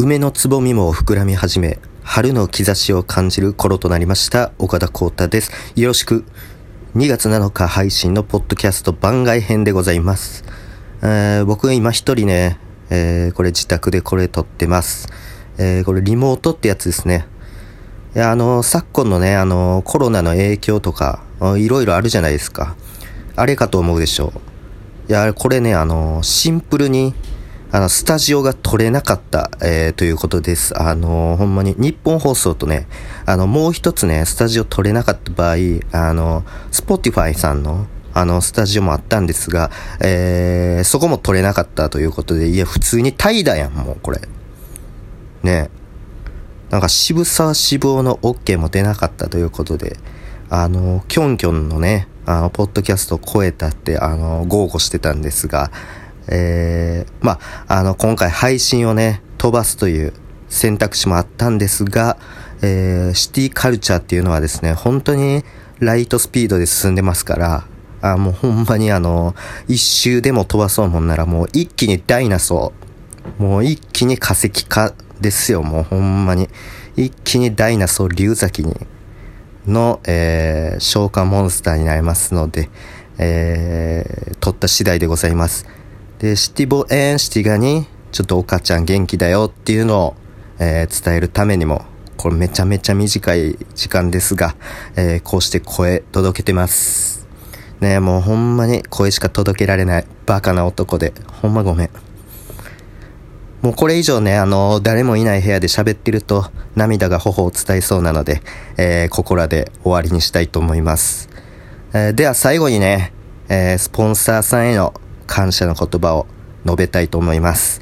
梅のつぼみも膨らみ始め、春の兆しを感じる頃となりました。岡田光太です。よろしく。2月7日配信のポッドキャスト番外編でございます。えー僕今一人ね、えーこれ自宅でこれ撮ってます。えーこれリモートってやつですね。いや、あの、昨今のね、あの、コロナの影響とか、いろいろあるじゃないですか。あれかと思うでしょう。いや、これね、あの、シンプルに、あの、スタジオが取れなかった、えーということです。あの、ほんまに、ニッポン放送とね、あの、もう一つね、スタジオ取れなかった場合、あの、スポティファイさんの、あの、スタジオもあったんですが、えー、そこも取れなかったということで、いや、普通に怠惰やん、もう、これ。ねなんか渋沢志望の OK も出なかったということで、あの、キョンキョンのね、あの、ポッドキャストを超えたって、あの、豪語してたんですが、えー、まあ、あの、今回配信をね、飛ばすという選択肢もあったんですが、えー、シティカルチャーっていうのはですね、本当にライトスピードで進んでますから、あもうほんまにあの、一周でも飛ばそうもんならもう一気にダイナソー、もう一気に化石化ですよ、もうほんまに。一気にダイナソー竜崎に、の、えー、召喚モンスターになりますので、えー、取った次第でございます。で、シティボエンシティガに、ちょっと岡ちゃん元気だよっていうのを、えー伝えるためにも、これめちゃめちゃ短い時間ですが、えーこうして声届けてます。ねもうほんまに声しか届けられないバカな男で、ほんまごめん。もうこれ以上ね、あの、誰もいない部屋で喋ってると涙が頬を伝えそうなので、えーここらで終わりにしたいと思います。えーでは最後にね、えースポンサーさんへの感謝の言葉を述べたいと思います。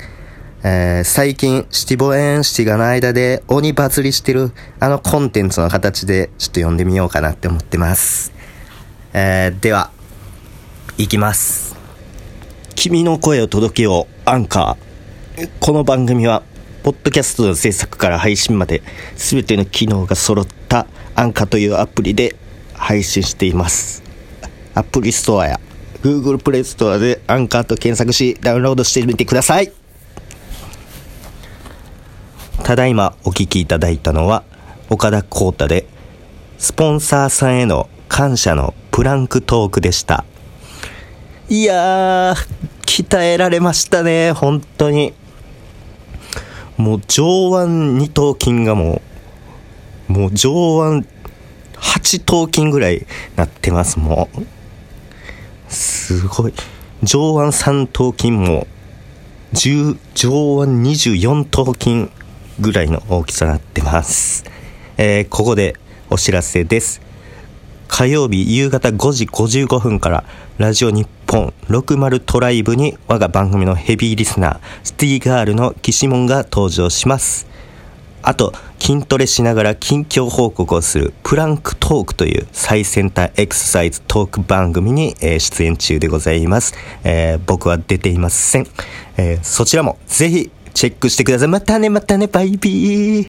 えー最近、シティボエンシティガの間で鬼バズりしてるあのコンテンツの形でちょっと読んでみようかなって思ってます。えーでは、いきます。君の声を届けよう、アンカー。この番組は、ポッドキャストの制作から配信まで、すべての機能が揃ったアンカというアプリで配信しています。アプリストアや Google プレイストアでアンカーと検索し、ダウンロードしてみてください。ただいまお聞きいただいたのは、岡田光太で、スポンサーさんへの感謝のプランクトークでした。いやー、鍛えられましたね、本当に。もう上腕二頭筋がもう、もう上腕八頭筋ぐらいなってます、もう。すごい。上腕三頭筋も、10上腕24頭筋ぐらいの大きさになってます。えーここでお知らせです。火曜日夕方5時55分からラジオ日本60トライブに我が番組のヘビーリスナーシティーガールの岸門が登場します。あと、筋トレしながら近況報告をするプランクトークという最先端エクササイズトーク番組に、え出演中でございます。えー僕は出ていません。えーそちらもぜひチェックしてください。またね、またね、バイビー。